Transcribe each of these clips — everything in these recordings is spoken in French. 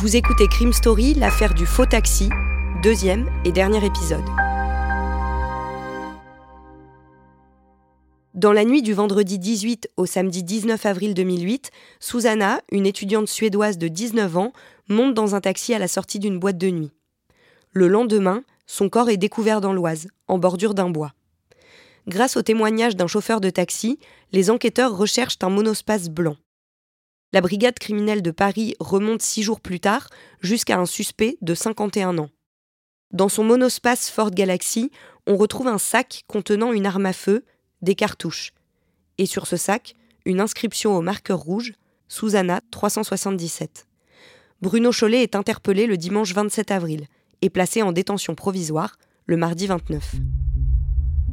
Vous écoutez Crime Story, l'affaire du faux taxi, deuxième et dernier épisode. Dans la nuit du vendredi 18 au samedi 19 avril 2008, Susanna, une étudiante suédoise de 19 ans, monte dans un taxi à la sortie d'une boîte de nuit. Le lendemain, son corps est découvert dans l'Oise, en bordure d'un bois. Grâce au témoignage d'un chauffeur de taxi, les enquêteurs recherchent un monospace blanc. La brigade criminelle de Paris remonte six jours plus tard jusqu'à un suspect de 51 ans. Dans son monospace Ford Galaxy, on retrouve un sac contenant une arme à feu, des cartouches. Et sur ce sac, une inscription au marqueur rouge, Susanna 377. Bruno Chollet est interpellé le dimanche 27 avril et placé en détention provisoire le mardi 29.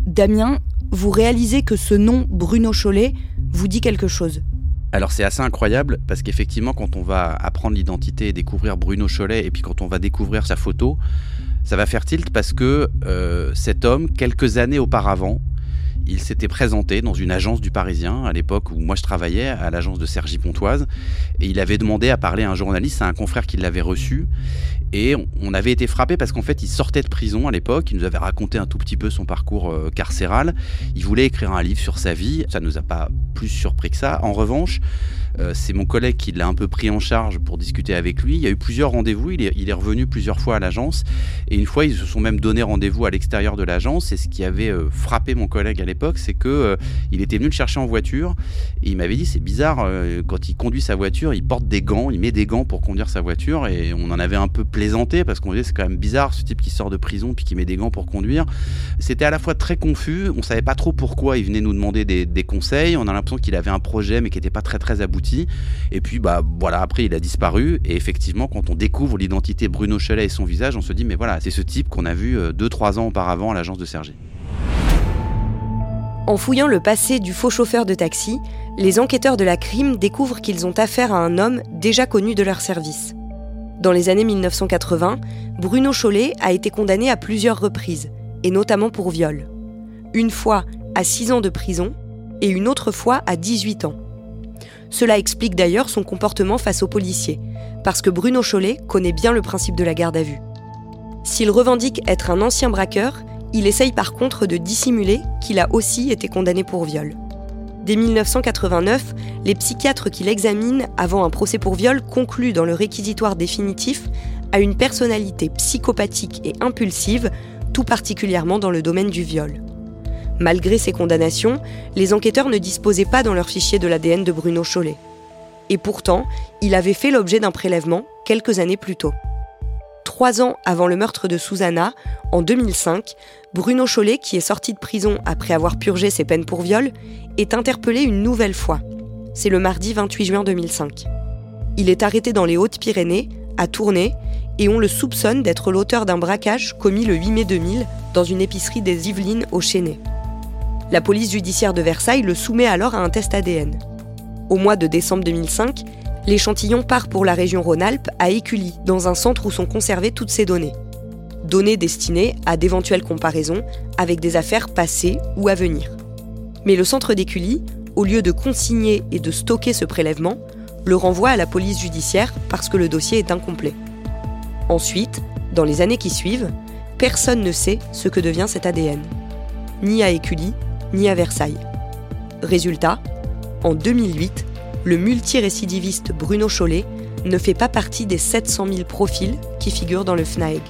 Damien, vous réalisez que ce nom Bruno Chollet vous dit quelque chose alors c'est assez incroyable parce qu'effectivement quand on va apprendre l'identité et découvrir Bruno Chollet et puis quand on va découvrir sa photo, ça va faire tilt parce que euh, cet homme, quelques années auparavant, il s'était présenté dans une agence du Parisien, à l'époque où moi je travaillais, à l'agence de Sergi Pontoise, et il avait demandé à parler à un journaliste, à un confrère qui l'avait reçu, et on avait été frappé parce qu'en fait il sortait de prison à l'époque, il nous avait raconté un tout petit peu son parcours euh, carcéral, il voulait écrire un livre sur sa vie, ça ne nous a pas plus surpris que ça. En revanche, euh, c'est mon collègue qui l'a un peu pris en charge pour discuter avec lui. Il y a eu plusieurs rendez-vous, il est, revenu plusieurs fois à l'agence. Et une fois, ils se sont même donné rendez-vous à l'extérieur de l'agence. Et ce qui avait euh, frappé mon collègue à l'époque, c'est que euh, il était venu le chercher en voiture. Et il m'avait dit, c'est bizarre, quand il conduit sa voiture, il porte des gants, il met des gants pour conduire sa voiture. Et on en avait un peu plaisanté parce qu'on disait, c'est quand même bizarre ce type qui sort de prison puis qui met des gants pour conduire. C'était à la fois très confus, on savait pas trop pourquoi il venait nous demander des, des conseils. On a l'impression qu'il avait un projet mais qui n'était pas très très abouti et puis, bah voilà, après, il a disparu. Et effectivement, quand on découvre l'identité Bruno Chalet et son visage, on se dit, mais voilà, c'est ce type qu'on a vu 2-3 euh, ans auparavant à l'agence de Sergi. En fouillant le passé du faux chauffeur de taxi, les enquêteurs de la crime découvrent qu'ils ont affaire à un homme déjà connu de leur service. Dans les années 1980, Bruno Chollet a été condamné à plusieurs reprises, et notamment pour viol. Une fois à 6 ans de prison et une autre fois à 18 ans. Cela explique d'ailleurs son comportement face aux policiers, parce que Bruno Chollet connaît bien le principe de la garde à vue. S'il revendique être un ancien braqueur, il essaye par contre de dissimuler qu'il a aussi été condamné pour viol. Dès 1989, les psychiatres qui l'examinent avant un procès pour viol concluent dans le réquisitoire définitif à une personnalité psychopathique et impulsive, tout particulièrement dans le domaine du viol. Malgré ces condamnations, les enquêteurs ne disposaient pas dans leur fichier de l'ADN de Bruno Chollet. Et pourtant, il avait fait l'objet d'un prélèvement quelques années plus tôt. Trois ans avant le meurtre de Susanna, en 2005, Bruno Chollet, qui est sorti de prison après avoir purgé ses peines pour viol, est interpellé une nouvelle fois. C'est le mardi 28 juin 2005. Il est arrêté dans les Hautes-Pyrénées, à Tournai, et on le soupçonne d'être l'auteur d'un braquage commis le 8 mai 2000 dans une épicerie des Yvelines au Chénet. La police judiciaire de Versailles le soumet alors à un test ADN. Au mois de décembre 2005, l'échantillon part pour la région Rhône-Alpes à Écully, dans un centre où sont conservées toutes ces données. Données destinées à d'éventuelles comparaisons avec des affaires passées ou à venir. Mais le centre d'Écully, au lieu de consigner et de stocker ce prélèvement, le renvoie à la police judiciaire parce que le dossier est incomplet. Ensuite, dans les années qui suivent, personne ne sait ce que devient cet ADN. Ni à Écully, ni à Versailles. Résultat, en 2008, le multirécidiviste Bruno Chollet ne fait pas partie des 700 000 profils qui figurent dans le FNAEG.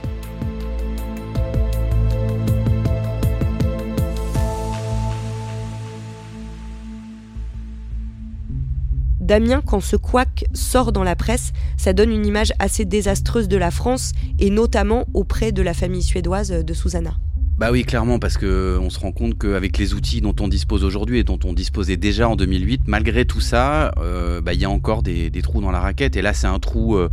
Damien, quand ce couac sort dans la presse, ça donne une image assez désastreuse de la France et notamment auprès de la famille suédoise de Susanna. Bah oui, clairement, parce que on se rend compte qu'avec les outils dont on dispose aujourd'hui et dont on disposait déjà en 2008, malgré tout ça, euh, bah, il y a encore des, trous dans la raquette. Et là, c'est un trou. Euh,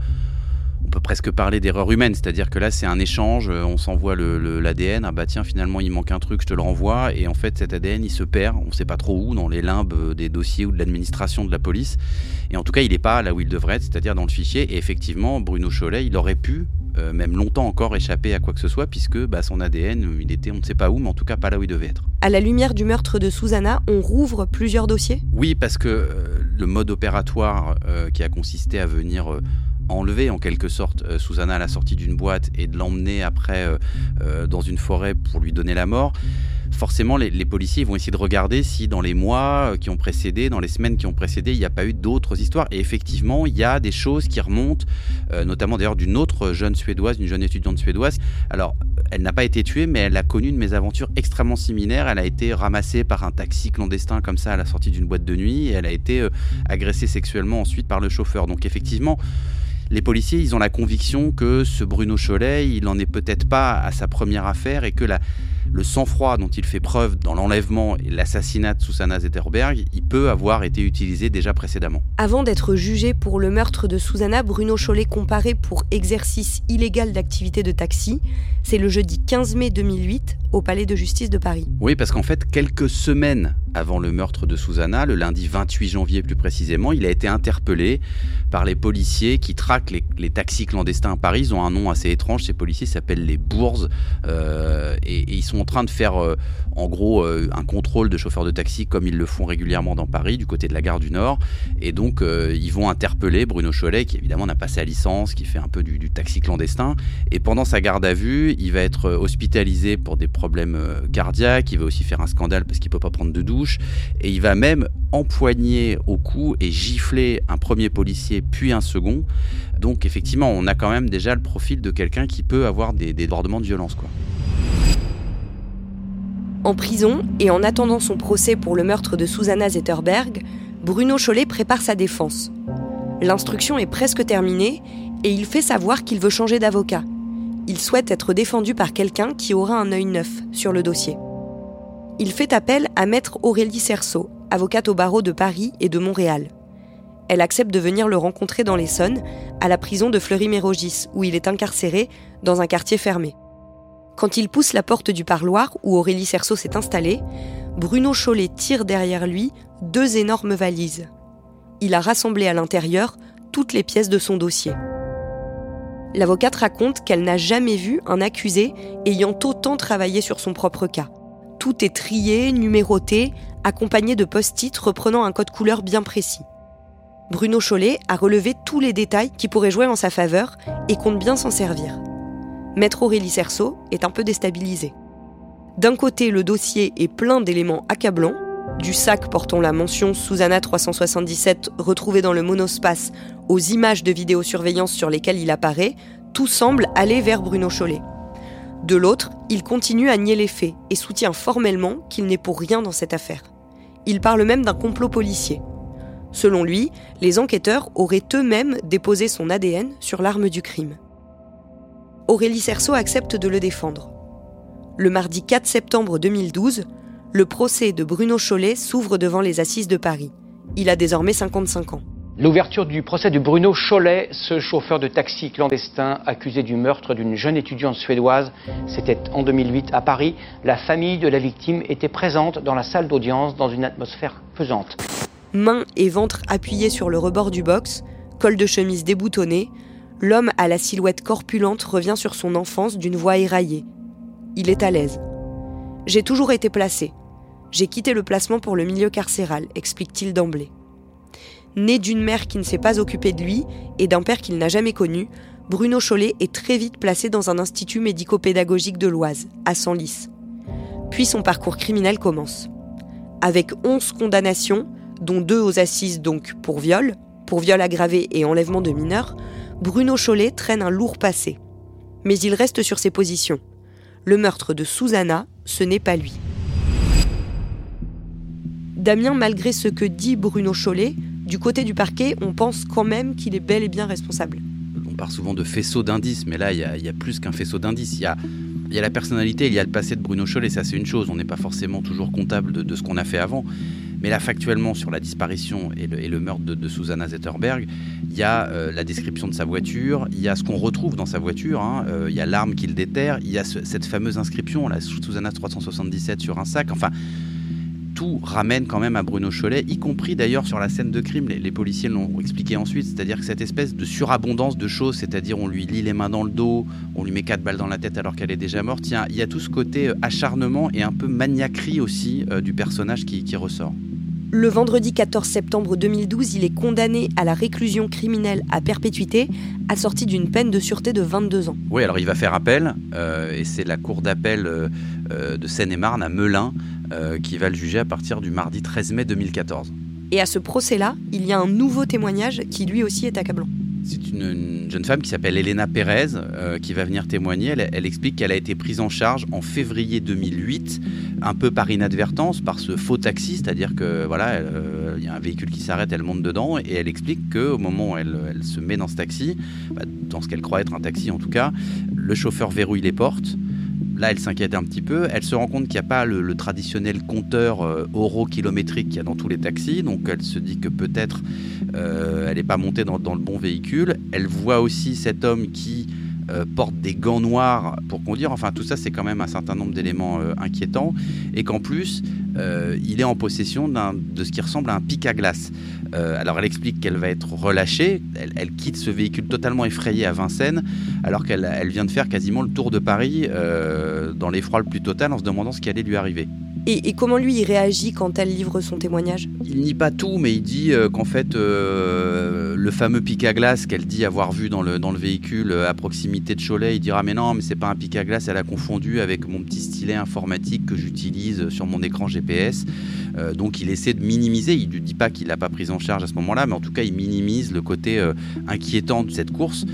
on peut presque parler d'erreur humaine, c'est-à-dire que là c'est un échange, euh, on s'envoie l'ADN, ah bah tiens finalement il manque un truc, je te le renvoie, et en fait cet ADN il se perd, on ne sait pas trop où, dans les limbes euh, des dossiers ou de l'administration de la police, et en tout cas il n'est pas là où il devrait être, c'est-à-dire dans le fichier, et effectivement Bruno Cholet il aurait pu, euh, même longtemps encore, échapper à quoi que ce soit, puisque bah, son ADN il était on ne sait pas où, mais en tout cas pas là où il devait être. À la lumière du meurtre de Susanna, on rouvre plusieurs dossiers? Oui, parce que le mode opératoire qui a consisté à venir enlever en quelque sorte euh, Susanna à la sortie d'une boîte et de l'emmener après euh, euh, dans une forêt pour lui donner la mort, forcément les, policiers vont essayer de regarder si dans les mois qui ont précédé, dans les semaines qui ont précédé, il n'y a pas eu d'autres histoires. Et effectivement, il y a des choses qui remontent, notamment d'ailleurs d'une autre jeune suédoise, une jeune étudiante suédoise. Alors, elle n'a pas été tuée, mais elle a connu une mésaventures extrêmement similaires. Elle a été ramassée par un taxi clandestin comme ça à la sortie d'une boîte de nuit et elle a été agressée sexuellement ensuite par le chauffeur. Donc effectivement, les policiers, ils ont la conviction que ce Bruno Cholet, il n'en est peut-être pas à sa première affaire et que la, le sang-froid dont il fait preuve dans l'enlèvement et l'assassinat de Susanna Zetterberg, il peut avoir été utilisé déjà précédemment. Avant d'être jugé pour le meurtre de Susanna, Bruno Chollet comparé pour exercice illégal d'activité de taxi. C'est le jeudi 15 mai 2008 au Palais de justice de Paris. Oui, parce qu'en fait, quelques semaines avant le meurtre de Susanna, le lundi 28 janvier plus précisément, il a été interpellé par les policiers qui traquent les, taxis clandestins à Paris. Ils ont un nom assez étrange, ces policiers s'appellent les Bourses euh, et, ils sont en train de faire euh, en gros euh, un contrôle de chauffeurs de taxi comme ils le font régulièrement dans Paris, du côté de la gare du Nord. Et donc ils vont interpeller Bruno Cholet, qui évidemment n'a pas sa licence, qui fait un peu du, taxi clandestin. Et pendant sa garde à vue, il va être hospitalisé pour des problèmes cardiaques, il va aussi faire un scandale parce qu'il peut pas prendre de douche et il va même empoigner au cou et gifler un premier policier puis un second. Donc effectivement, on a quand même déjà le profil de quelqu'un qui peut avoir des débordements de violence. Quoi. En prison et en attendant son procès pour le meurtre de Susanna Zetterberg, Bruno Chollet prépare sa défense. L'instruction est presque terminée et il fait savoir qu'il veut changer d'avocat. Il souhaite être défendu par quelqu'un qui aura un œil neuf sur le dossier il fait appel à maître Aurélie Cerceau, avocate au barreau de Paris et de Montréal. Elle accepte de venir le rencontrer dans l'Essonne, à la prison de Fleury-Mérogis, où il est incarcéré, dans un quartier fermé. Quand il pousse la porte du parloir où Aurélie Cerceau s'est installée, Bruno Chollet tire derrière lui deux énormes valises. Il a rassemblé à l'intérieur toutes les pièces de son dossier. L'avocate raconte qu'elle n'a jamais vu un accusé ayant autant travaillé sur son propre cas. Tout est trié, numéroté, accompagné de post-it reprenant un code couleur bien précis. Bruno Chollet a relevé tous les détails qui pourraient jouer en sa faveur et compte bien s'en servir. Maître Aurélie Cerceau est un peu déstabilisé. D'un côté, le dossier est plein d'éléments accablants, du sac portant la mention Susanna 377 retrouvée dans le monospace aux images de vidéosurveillance sur lesquelles il apparaît, tout semble aller vers Bruno Chollet. De l'autre, il continue à nier les faits et soutient formellement qu'il n'est pour rien dans cette affaire. Il parle même d'un complot policier. Selon lui, les enquêteurs auraient eux-mêmes déposé son ADN sur l'arme du crime. Aurélie Cerceau accepte de le défendre. Le mardi 4 septembre 2012, le procès de Bruno Chollet s'ouvre devant les assises de Paris. Il a désormais 55 ans. L'ouverture du procès de Bruno Cholet, ce chauffeur de taxi clandestin accusé du meurtre d'une jeune étudiante suédoise, c'était en 2008 à Paris. La famille de la victime était présente dans la salle d'audience dans une atmosphère pesante. Mains et ventre appuyés sur le rebord du box, col de chemise déboutonné, l'homme à la silhouette corpulente revient sur son enfance d'une voix éraillée. Il est à l'aise. J'ai toujours été placé. J'ai quitté le placement pour le milieu carcéral, explique-t-il d'emblée. Né d'une mère qui ne s'est pas occupée de lui et d'un père qu'il n'a jamais connu, Bruno Chollet est très vite placé dans un institut médico-pédagogique de l'Oise, à Senlis. Puis son parcours criminel commence. Avec 11 condamnations, dont deux aux assises donc pour viol, pour viol aggravé et enlèvement de mineurs, Bruno Chollet traîne un lourd passé. Mais il reste sur ses positions. Le meurtre de Susanna, ce n'est pas lui. Damien, malgré ce que dit Bruno Chollet, du côté du parquet, on pense quand même qu'il est bel et bien responsable. On parle souvent de faisceau d'indices, mais là, il y, a plus qu'un faisceau d'indices. Il y a la personnalité, il y a le passé de Bruno Scholl, et ça c'est une chose, on n'est pas forcément toujours comptable de, ce qu'on a fait avant. Mais là, factuellement, sur la disparition et le, meurtre de, Susanna Zetterberg, il y a euh, la description de sa voiture, il y a ce qu'on retrouve dans sa voiture, hein, euh, il y a l'arme qu'il déterre, il y a cette fameuse inscription, la Susanna 377 sur un sac. Enfin, tout ramène quand même à Bruno Cholet, y compris d'ailleurs sur la scène de crime. Les, policiers l'ont expliqué ensuite, c'est-à-dire que cette espèce de surabondance de choses, c'est-à-dire on lui lit les mains dans le dos, on lui met quatre balles dans la tête alors qu'elle est déjà morte, il y a, tout ce côté euh, acharnement et un peu maniaquerie aussi du personnage qui, ressort. Le vendredi 14 septembre 2012, il est condamné à la réclusion criminelle à perpétuité, assorti d'une peine de sûreté de 22 ans. Oui, alors il va faire appel, euh, et c'est la cour d'appel de Seine-et-Marne à Melun euh, qui va le juger à partir du mardi 13 mai 2014. Et à ce procès-là, il y a un nouveau témoignage qui lui aussi est accablant. C'est une, jeune femme qui s'appelle Elena Pérez euh, qui va venir témoigner. Elle, explique qu'elle a été prise en charge en février 2008, un peu par inadvertance, par ce faux taxi, c'est-à-dire que voilà, euh, il y a un véhicule qui s'arrête, elle monte dedans et elle explique qu'au moment où elle, se met dans ce taxi, bah, dans ce qu'elle croit être un taxi en tout cas, le chauffeur verrouille les portes Là, elle s'inquiète un petit peu. Elle se rend compte qu'il n'y a pas le, traditionnel compteur euh, kilométrique qu'il y a dans tous les taxis. Donc, elle se dit que peut-être euh, elle n'est pas montée dans, le bon véhicule. Elle voit aussi cet homme qui euh, porte des gants noirs pour conduire. Enfin, tout ça, c'est quand même un certain nombre d'éléments euh, inquiétants. Et qu'en plus, il est en possession de ce qui ressemble à un pic à glace. Euh, alors elle explique qu'elle va être relâchée, elle, quitte ce véhicule totalement effrayé à Vincennes, alors qu'elle vient de faire quasiment le tour de Paris euh, dans l'effroi le plus total en se demandant ce qui allait lui arriver. Et, comment lui il réagit quand elle livre son témoignage? Il nie pas tout, mais il dit euh, qu'en fait, euh, le fameux pic à glace qu'elle dit avoir vu dans le, véhicule euh, à proximité de Cholet, il dira Mais non, mais c'est pas un pic à glace, elle a confondu avec mon petit stylet informatique que j'utilise sur mon écran GPS. Donc il essaie de minimiser, il ne dit pas qu'il l'a pas prise en charge à ce moment-là, mais en tout cas, il minimise le côté inquiétant de cette course.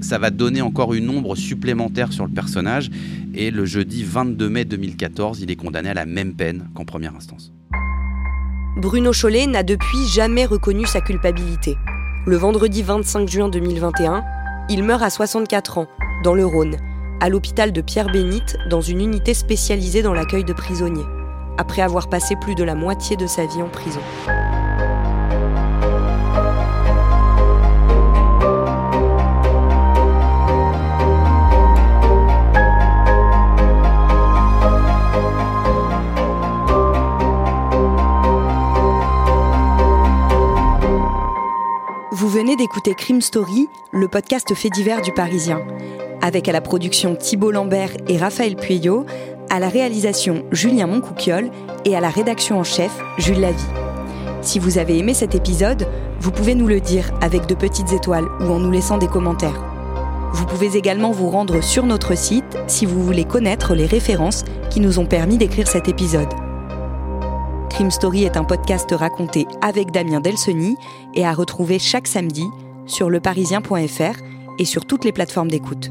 Ça va donner encore une ombre supplémentaire sur le personnage. Et le jeudi 22 mai 2014, il est condamné à la même peine qu'en première instance. Bruno Chollet n'a depuis jamais reconnu sa culpabilité. Le vendredi 25 juin 2021, il meurt à 64 ans, dans le Rhône, à l'hôpital de Pierre-Bénite, dans une unité spécialisée dans l'accueil de prisonniers, après avoir passé plus de la moitié de sa vie en prison. Vous venez d'écouter Crime Story, le podcast fait divers du Parisien, avec à la production Thibault Lambert et Raphaël Pueyo, à la réalisation Julien Moncouquiole et à la rédaction en chef Jules Lavie. Si vous avez aimé cet épisode, vous pouvez nous le dire avec de petites étoiles ou en nous laissant des commentaires. Vous pouvez également vous rendre sur notre site si vous voulez connaître les références qui nous ont permis d'écrire cet épisode. Crime Story est un podcast raconté avec Damien Delseny et à retrouver chaque samedi sur leparisien.fr et sur toutes les plateformes d'écoute.